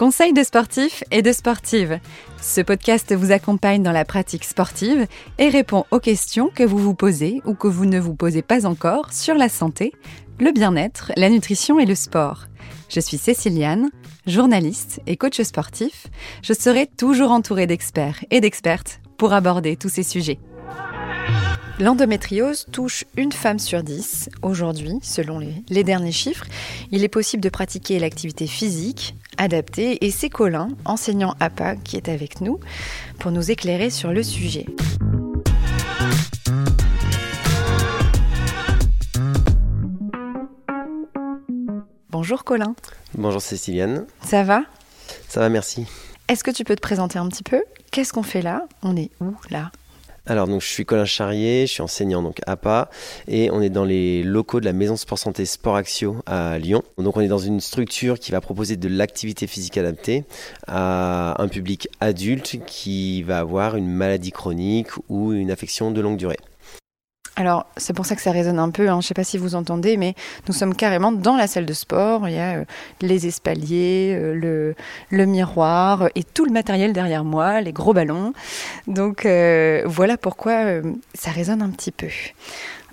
Conseil de sportifs et de sportives. Ce podcast vous accompagne dans la pratique sportive et répond aux questions que vous vous posez ou que vous ne vous posez pas encore sur la santé, le bien-être, la nutrition et le sport. Je suis Céciliane, journaliste et coach sportif. Je serai toujours entourée d'experts et d'expertes pour aborder tous ces sujets. L'endométriose touche une femme sur dix. Aujourd'hui, selon les, derniers chiffres, il est possible de pratiquer l'activité physique adaptée et c'est Colin, enseignant APA, qui est avec nous pour nous éclairer sur le sujet. Bonjour Colin. Bonjour Céciliane. Ça va? Ça va, merci. Est-ce que tu peux te présenter un petit peu? Qu'est-ce qu'on fait là? On est où là? Alors donc je suis Colin Charrier, je suis enseignant donc APA et on est dans les locaux de la Maison Sport Santé Sport Axio à Lyon. Donc on est dans une structure qui va proposer de l'activité physique adaptée à un public adulte qui va avoir une maladie chronique ou une affection de longue durée. Alors, c'est pour ça que ça résonne un peu. Hein. Je ne sais pas si vous entendez, mais nous sommes carrément dans la salle de sport. Il y a euh, les espaliers, euh, le, miroir et tout le matériel derrière moi, les gros ballons. Donc, euh, voilà pourquoi ça résonne un petit peu.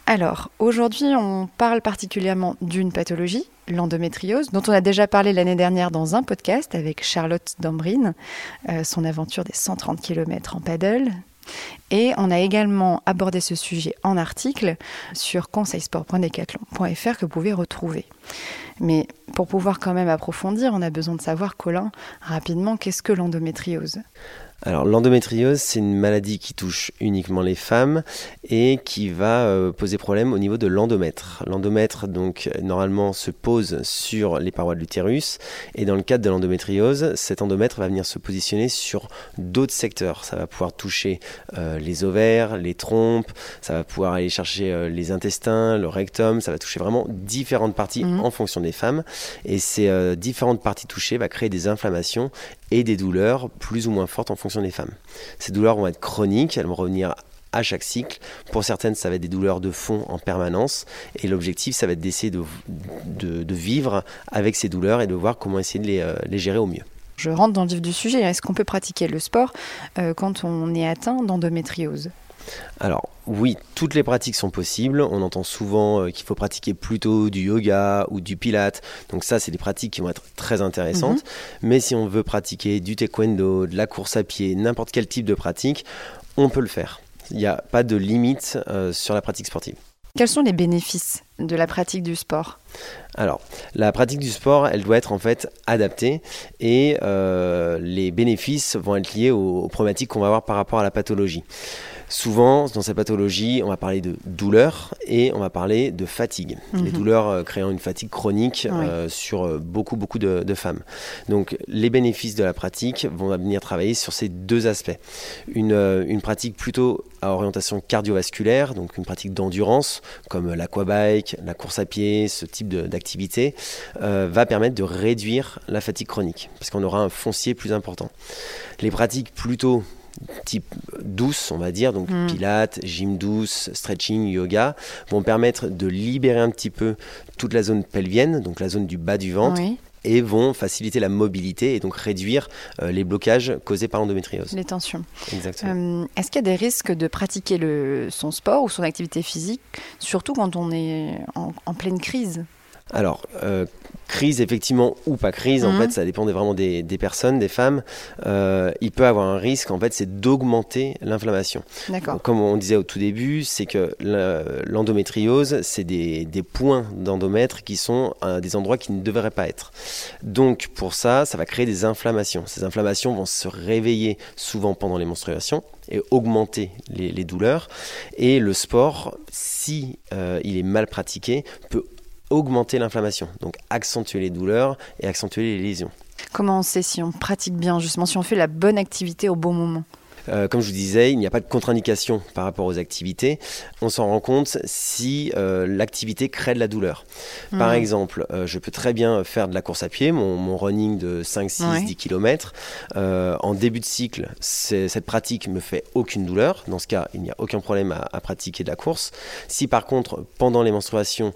Alors, aujourd'hui, on parle particulièrement d'une pathologie, l'endométriose, dont on a déjà parlé l'année dernière dans un podcast avec Charlotte Dambrine, son aventure des 130 km en paddle, et on a également abordé ce sujet en article sur conseilsport.decathlon.fr que vous pouvez retrouver. Mais pour pouvoir quand même approfondir, on a besoin de savoir, Colin, rapidement, qu'est-ce que l'endométriose? Alors l'endométriose, c'est une maladie qui touche uniquement les femmes et qui va euh, poser problème au niveau de l'endomètre. L'endomètre, donc, normalement se pose sur les parois de l'utérus et dans le cadre de l'endométriose, cet endomètre va venir se positionner sur d'autres secteurs. Ça va pouvoir toucher euh, les ovaires, les trompes, ça va pouvoir aller chercher euh, les intestins, le rectum, ça va toucher vraiment différentes parties mhm. en fonction des femmes et ces différentes parties touchées va créer des inflammations et des douleurs plus ou moins fortes en fonction des femmes. Ces douleurs vont être chroniques, elles vont revenir à chaque cycle. Pour certaines, ça va être des douleurs de fond en permanence. Et l'objectif, ça va être d'essayer de, de, vivre avec ces douleurs et de voir comment essayer de les, euh, les gérer au mieux. Je rentre dans le vif du sujet. Est-ce qu'on peut pratiquer le sport euh, quand on est atteint d'endométriose? Alors oui, toutes les pratiques sont possibles. On entend souvent euh, qu'il faut pratiquer plutôt du yoga ou du pilate. Donc ça, c'est des pratiques qui vont être très intéressantes. Mhm. Mais si on veut pratiquer du taekwondo, de la course à pied, n'importe quel type de pratique, on peut le faire. Il n'y a pas de limite euh, sur la pratique sportive. Quels sont les bénéfices de la pratique du sport? Alors, la pratique du sport, elle doit être en fait adaptée et euh, les bénéfices vont être liés aux problématiques qu'on va avoir par rapport à la pathologie. Souvent, dans cette pathologie, on va parler de douleur et on va parler de fatigue. Les mhm. douleurs euh, créant une fatigue chronique euh, sur euh, beaucoup, beaucoup de, femmes. Donc, les bénéfices de la pratique vont venir travailler sur ces deux aspects. Une, une pratique plutôt à orientation cardiovasculaire, donc une pratique d'endurance, comme l'aquabike, la course à pied, ce type d'activité, va permettre de réduire la fatigue chronique, parce qu'on aura un foncier plus important. Les pratiques plutôt type douce, on va dire, donc mm. pilates, gym douce, stretching, yoga, vont permettre de libérer un petit peu toute la zone pelvienne, donc la zone du bas du ventre. Et vont faciliter la mobilité et donc réduire euh, les blocages causés par l'endométriose. Les tensions. Exactement. Euh, est-ce qu'il y a des risques de pratiquer le, son sport ou son activité physique, surtout quand on est en pleine crise? Alors, euh, crise effectivement ou pas crise, en mhm. fait, ça dépend vraiment des, personnes, des femmes. Euh, il peut avoir un risque, en fait, c'est d'augmenter l'inflammation. D'accord. Comme on disait au tout début, c'est que l'endométriose, c'est des, points d'endomètre qui sont à des endroits qui ne devraient pas être. Donc, pour ça, ça va créer des inflammations. Ces inflammations vont se réveiller souvent pendant les menstruations et augmenter les, douleurs. Et le sport, si euh, il est mal pratiqué, peut augmenter l'inflammation, donc accentuer les douleurs et accentuer les lésions. Comment on sait si on pratique bien, justement, si on fait la bonne activité au bon moment? Euh, comme je vous disais, il n'y a pas de contre-indication par rapport aux activités. On s'en rend compte si euh, l'activité crée de la douleur. Par hmm. exemple, euh, je peux très bien faire de la course à pied, mon, running de 5, 6, 10 km. en début de cycle, cette pratique me fait aucune douleur. Dans ce cas, il n'y a aucun problème à, à pratiquer de la course. Si par contre, pendant les menstruations,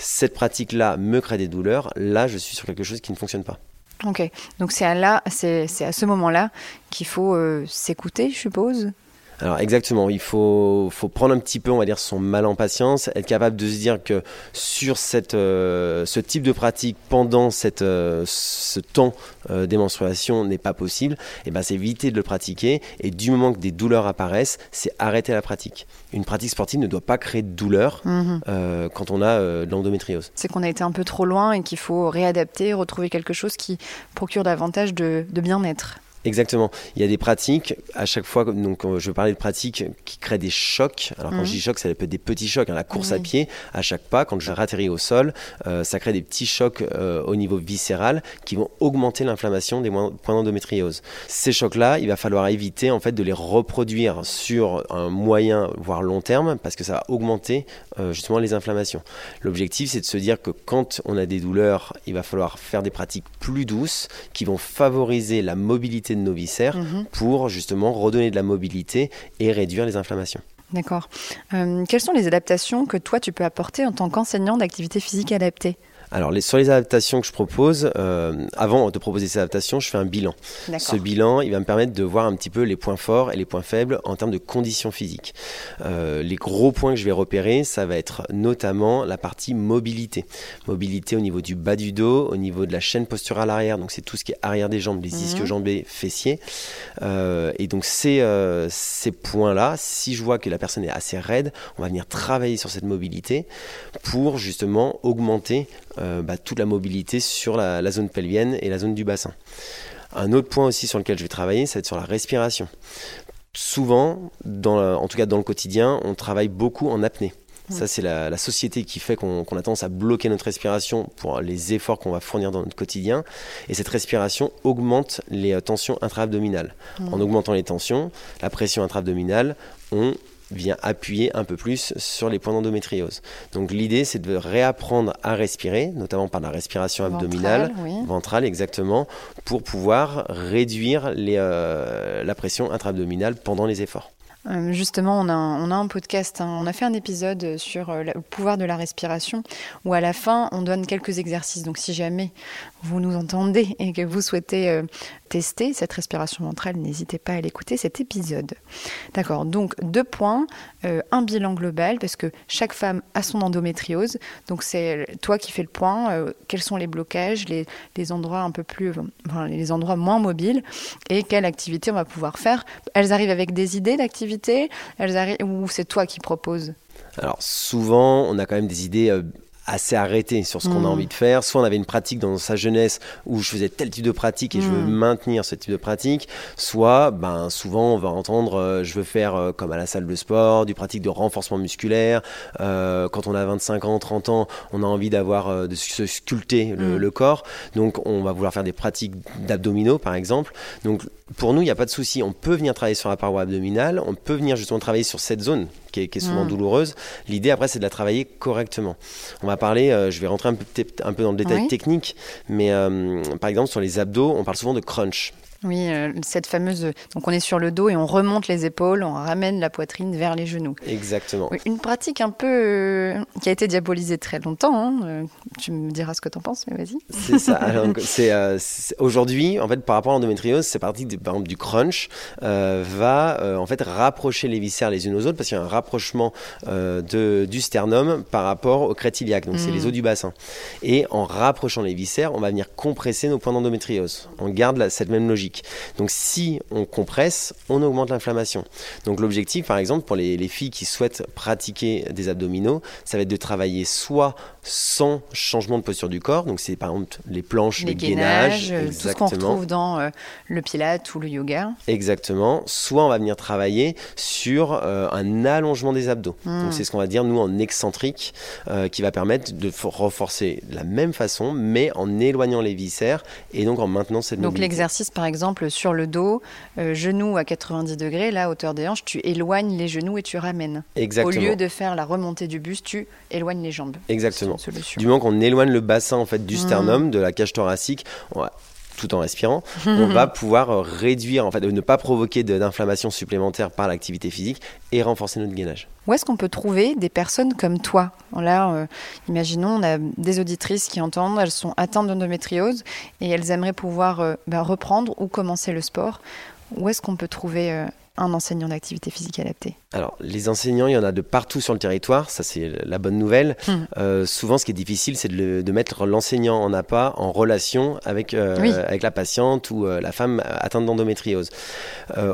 cette pratique-là me crée des douleurs, là je suis sur quelque chose qui ne fonctionne pas. Ok, donc c'est à, à ce moment-là qu'il faut euh, s'écouter, je suppose? Alors exactement, il faut, faut prendre un petit peu, on va dire, son mal en patience, être capable de se dire que sur cette, euh, ce type de pratique pendant cette, euh, ce temps euh, des menstruations n'est pas possible, et ben c'est éviter de le pratiquer et du moment que des douleurs apparaissent, c'est arrêter la pratique. Une pratique sportive ne doit pas créer de douleur euh, quand on a de l'endométriose. C'est qu'on a été un peu trop loin et qu'il faut réadapter, retrouver quelque chose qui procure davantage de, de bien-être. Exactement. Il y a des pratiques, à chaque fois, donc euh, je veux parler de pratiques qui créent des chocs. Alors quand Mhm. je dis choc, ça peut être des petits chocs. hein. La course à pied, à chaque pas, quand je ratterris au sol, euh, ça crée des petits chocs euh, au niveau viscéral qui vont augmenter l'inflammation des points d'endométriose. Ces chocs-là, il va falloir éviter en fait de les reproduire sur un moyen voire long terme parce que ça va augmenter euh, justement les inflammations. L'objectif, c'est de se dire que quand on a des douleurs, il va falloir faire des pratiques plus douces qui vont favoriser la mobilité de nos viscères Mhm. pour justement redonner de la mobilité et réduire les inflammations. D'accord. Euh, quelles sont les adaptations que toi tu peux apporter en tant qu'enseignant d'activité physique adaptée? Alors, les, sur les adaptations que je propose, euh, avant de proposer ces adaptations, je fais un bilan. Ce bilan, il va me permettre de voir un petit peu les points forts et les points faibles en termes de conditions physiques. Euh, les gros points que je vais repérer, ça va être notamment la partie mobilité. Mobilité au niveau du bas du dos, au niveau de la chaîne posturale arrière, donc c'est tout ce qui est arrière des jambes, les Mhm. ischio-jambés, fessiers. Euh, et donc ces, euh, ces points-là, si je vois que la personne est assez raide, on va venir travailler sur cette mobilité pour justement augmenter bah, toute la mobilité sur la, la zone pelvienne et la zone du bassin. Un autre point aussi sur lequel je vais travailler, ça va être sur la respiration. Souvent, dans la- en tout cas dans le quotidien, on travaille beaucoup en apnée. Ça, c'est la, la société qui fait qu'on a tendance à bloquer notre respiration pour les efforts qu'on va fournir dans notre quotidien. Et cette respiration augmente les euh, tensions intra-abdominales. En augmentant les tensions, la pression intra-abdominale, on vient appuyer un peu plus sur les points d'endométriose. Donc l'idée, c'est de réapprendre à respirer, notamment par la respiration abdominale, Ventrale, oui. ventrale exactement, pour pouvoir réduire les, euh, la pression intra-abdominale pendant les efforts. Euh, justement, on a, un, podcast, hein, on a fait un épisode sur euh, le pouvoir de la respiration, où à la fin, on donne quelques exercices. Donc si jamais vous nous entendez et que vous souhaitez euh, tester cette respiration ventrale, n'hésitez pas à l'écouter, cet épisode. D'accord, donc deux points, un bilan global, parce que chaque femme a son endométriose. Donc c'est toi qui fais le point, quels sont les blocages, les, endroits un peu plus, les endroits moins mobiles, et quelle activité on va pouvoir faire. Elles arrivent avec des idées elles arrivent, ou c'est toi qui proposes Alors souvent, on a quand même des idées euh, assez arrêtées sur ce qu'on a Mhm. envie de faire. Soit on avait une pratique dans sa jeunesse où je faisais tel type de pratique et je veux Mhm. maintenir ce type de pratique. Soit, ben souvent, on va entendre, euh, je veux faire euh, comme à la salle de sport, du pratique de renforcement musculaire. Euh, quand on a 25 ans, 30 ans, on a envie d'avoir de se sculpter le, Mhm. le corps. Donc on va vouloir faire des pratiques d'abdominaux, par exemple. Donc pour nous, il n'y a pas de souci. On peut venir travailler sur la paroi abdominale. On peut venir justement travailler sur cette zone qui est, qui est souvent Mm. douloureuse. L'idée après, c'est de la travailler correctement. On va parler, euh, je vais rentrer un peu, peut-être un peu dans le détail Oui. technique, mais euh, par exemple sur les abdos, on parle souvent de crunch. Oui, euh, cette fameuse. Donc on est sur le dos et on remonte les épaules, on ramène la poitrine vers les genoux. Exactement. Oui, une pratique un peu euh, qui a été diabolisée très longtemps. hein, euh, tu me diras ce que t'en penses, mais vas-y. C'est ça. C'est, aujourd'hui, en fait, par rapport à l'endométriose, c'est parti de- par exemple, du crunch va en fait rapprocher les viscères les unes aux autres parce qu'il y a un rapprochement de, du sternum par rapport au crête iliaque. Donc c'est les os du bassin. Et en rapprochant les viscères, on va venir compresser nos points d'endométriose. On garde la- cette même logique. Donc si on compresse, on augmente l'inflammation. Donc l'objectif, par exemple, pour les, les filles qui souhaitent pratiquer des abdominaux, ça va être de travailler soit sans changement de posture du corps, donc c'est par exemple les planches, Les le gainage, gainages, euh, tout ce qu'on retrouve dans euh, le pilate ou le yoga. Exactement. Soit on va venir travailler sur euh, un allongement des abdos. Mm. Donc c'est ce qu'on va dire nous en excentrique, euh, qui va permettre de for- renforcer de la même façon, mais en éloignant les viscères et donc en maintenant cette Donc l'exercice, par exemple, sur le dos, euh, genoux à 90 degrés, là, hauteur des hanches, tu éloignes les genoux et tu ramènes. Exactement. Au lieu de faire la remontée du buste, tu éloignes les jambes. Exactement. Du moment qu'on éloigne le bassin en fait du Mm. sternum, de la cage thoracique, on va tout en respirant, on va pouvoir euh, réduire, en fait, ne pas provoquer d'inflammation supplémentaire par l'activité physique et renforcer notre gainage. Où est-ce qu'on peut trouver des personnes comme toi? Là, euh, imaginons, on a des auditrices qui entendent, elles sont atteintes d'endométriose et elles aimeraient pouvoir euh, bah, reprendre ou commencer le sport. Où est-ce qu'on peut trouver un enseignant d'activité physique adaptée alors, les enseignants, il y en a de partout sur le territoire, ça c'est la bonne nouvelle. Hmm. Euh, souvent, ce qui est difficile, c'est de, mettre l'enseignant en APA en relation avec, euh, avec la patiente ou euh, la femme atteinte d'endométriose.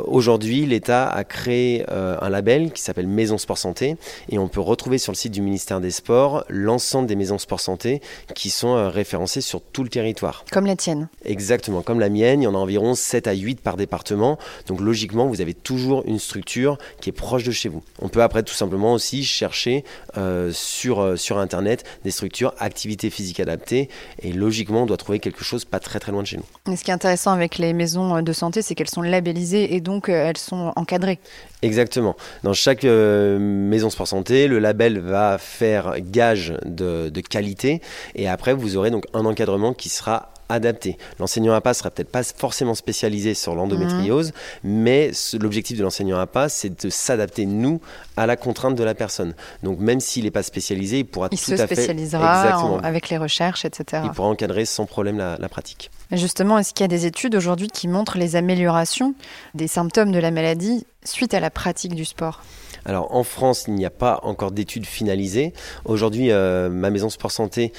Aujourd'hui, l'État a créé un label qui s'appelle Maison Sport Santé et on peut retrouver sur le site du ministère des Sports l'ensemble des maisons Sport Santé qui sont référencées sur tout le territoire. Comme la tienne Exactement, comme la mienne, il y en a environ 7 à 8 par département. Donc logiquement, vous avez toujours une structure qui est proche de chez vous. On peut après tout simplement aussi chercher euh, sur, euh, sur Internet des structures activités physiques adaptées et logiquement on doit trouver quelque chose pas très très loin de chez nous. Et ce qui est intéressant avec les maisons de santé, c'est qu'elles sont labellisées et donc euh, elles sont encadrées. Exactement. Dans chaque maison sport santé, le label va faire gage de, de qualité et après vous aurez donc un encadrement qui sera adapté. L'enseignant APA sera peut-être pas forcément spécialisé sur l'endométriose, mmh. mais l'objectif de l'enseignant APA, c'est de s'adapter, nous, à la contrainte de la personne. Donc même s'il n'est pas spécialisé, il pourra il tout à fait... Il se spécialisera avec les recherches, etc. Il pourra encadrer sans problème la, la pratique. Justement, est-ce qu'il y a des études aujourd'hui qui montrent les améliorations des symptômes de la maladie suite à la pratique du sport? Alors en France, il n'y a pas encore d'études finalisées. Aujourd'hui, euh, ma maison Sport Santé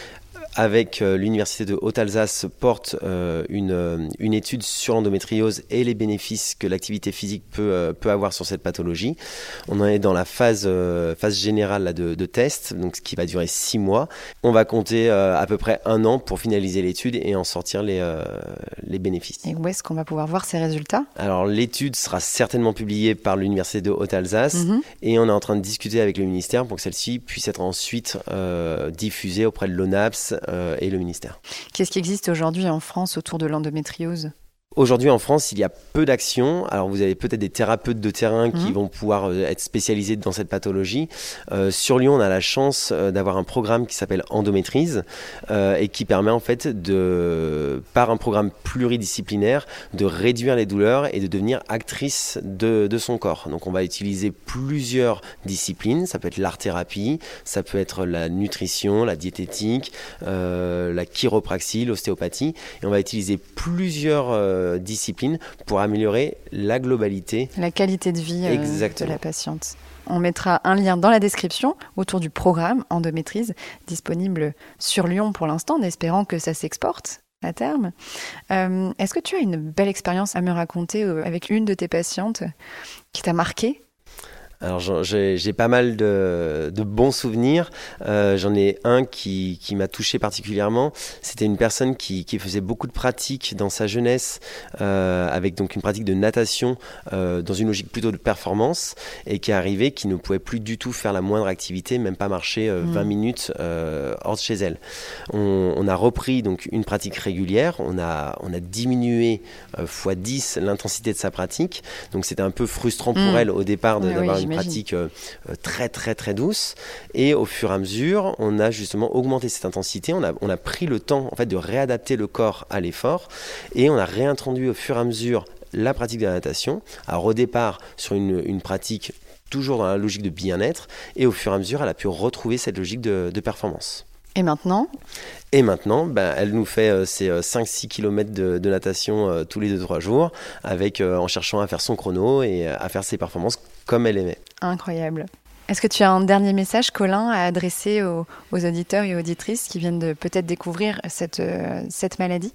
avec euh, l'Université de Haute-Alsace, porte euh, une, euh, une, étude sur l'endométriose et les bénéfices que l'activité physique peut, peut avoir sur cette pathologie. On en est dans la phase, phase générale là, de, de, test, donc ce qui va durer six mois. On va compter à peu près un an pour finaliser l'étude et en sortir les, les bénéfices. Et où est-ce qu'on va pouvoir voir ces résultats? Alors l'étude sera certainement publiée par l'Université de Haute-Alsace mhm. et on est en train de discuter avec le ministère pour que celle-ci puisse être ensuite diffusée auprès de l'ONAPS, et le ministère. Qu'est-ce qui existe aujourd'hui en France autour de l'endométriose? Aujourd'hui en France, il y a peu d'actions. Alors vous avez peut-être des thérapeutes de terrain qui mhm. vont pouvoir euh, être spécialisés dans cette pathologie. Euh, sur Lyon, on a la chance euh, d'avoir un programme qui s'appelle Endométrise et qui permet en fait de, par un programme pluridisciplinaire, de réduire les douleurs et de devenir actrice de, de son corps. Donc on va utiliser plusieurs disciplines. Ça peut être l'art-thérapie, ça peut être la nutrition, la diététique, la chiropraxie, l'ostéopathie. Et on va utiliser plusieurs euh, discipline pour améliorer la globalité. La qualité de vie euh, de la patiente. On mettra un lien dans la description autour du programme Endométrise, disponible sur Lyon pour l'instant, en espérant que ça s'exporte à terme. Euh, est-ce que tu as une belle expérience à me raconter avec une de tes patientes qui t'a marqué? Alors j'ai pas mal de, de, bons souvenirs. Euh, J'en ai un qui, qui m'a touché particulièrement. C'était une personne qui, qui, faisait beaucoup de pratiques dans sa jeunesse, euh, avec donc une pratique de natation euh, dans une logique plutôt de performance, et qui est arrivée, qui ne pouvait plus du tout faire la moindre activité, même pas marcher 20 euh, mmh. minutes euh, hors de chez elle. On, on, a repris donc une pratique régulière. On a, on a diminué x 10 l'intensité de sa pratique. Donc c'était un peu frustrant pour mmh. elle au départ d'avoir pratique euh, euh, très très très douce. Et au fur et à mesure, on a justement augmenté cette intensité. On a, on a pris le temps en fait de réadapter le corps à l'effort et on a réintroduit au fur et à mesure la pratique de la natation. Alors au sur une, pratique toujours dans la logique de bien-être et au fur et à mesure elle a pu retrouver cette logique de performance. Et maintenant Et maintenant, ben, elle nous fait euh, ces 5-6 km de, de natation tous les 2-3 jours, avec, en cherchant à faire son chrono et à faire ses performances comme elle aimait. Incroyable. Est-ce que tu as un dernier message, Colin, à adresser aux, auditeurs et auditrices qui viennent de peut-être découvrir cette, euh, cette maladie?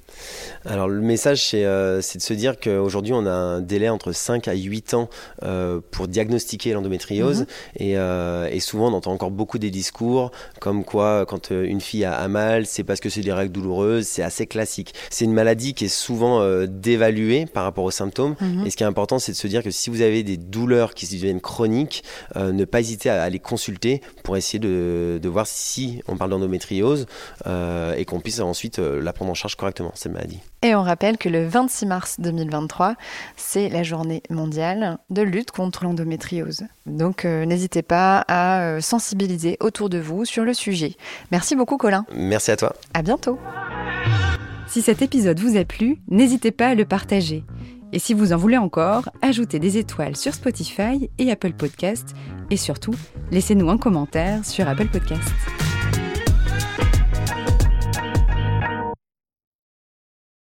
Alors le message, c'est euh, de se dire qu'aujourd'hui, on a un délai entre 5 à 8 ans euh, pour diagnostiquer l'endométriose. Mhm. et, et, souvent, on entend encore beaucoup des discours comme quoi, quand une fille a, mal, c'est parce que c'est des règles douloureuses. C'est assez classique. C'est une maladie qui est souvent dévaluée par rapport aux symptômes. Mhm. Et ce qui est important, c'est de se dire que si vous avez des douleurs qui deviennent chroniques, ne pas hésiter à aller consulter pour essayer de, voir si on parle d'endométriose euh, et qu'on puisse ensuite euh, la prendre en charge correctement, cette maladie. Et on rappelle que le 26 mars 2023, c'est la journée mondiale de lutte contre l'endométriose. Donc euh, n'hésitez pas à sensibiliser autour de vous sur le sujet. Merci beaucoup Colin. Merci à toi. À bientôt. Si cet épisode vous a plu, n'hésitez pas à le partager. Et si vous en voulez encore, ajoutez des étoiles sur Spotify et Apple Podcast. Et surtout, laissez-nous un commentaire sur Apple Podcast.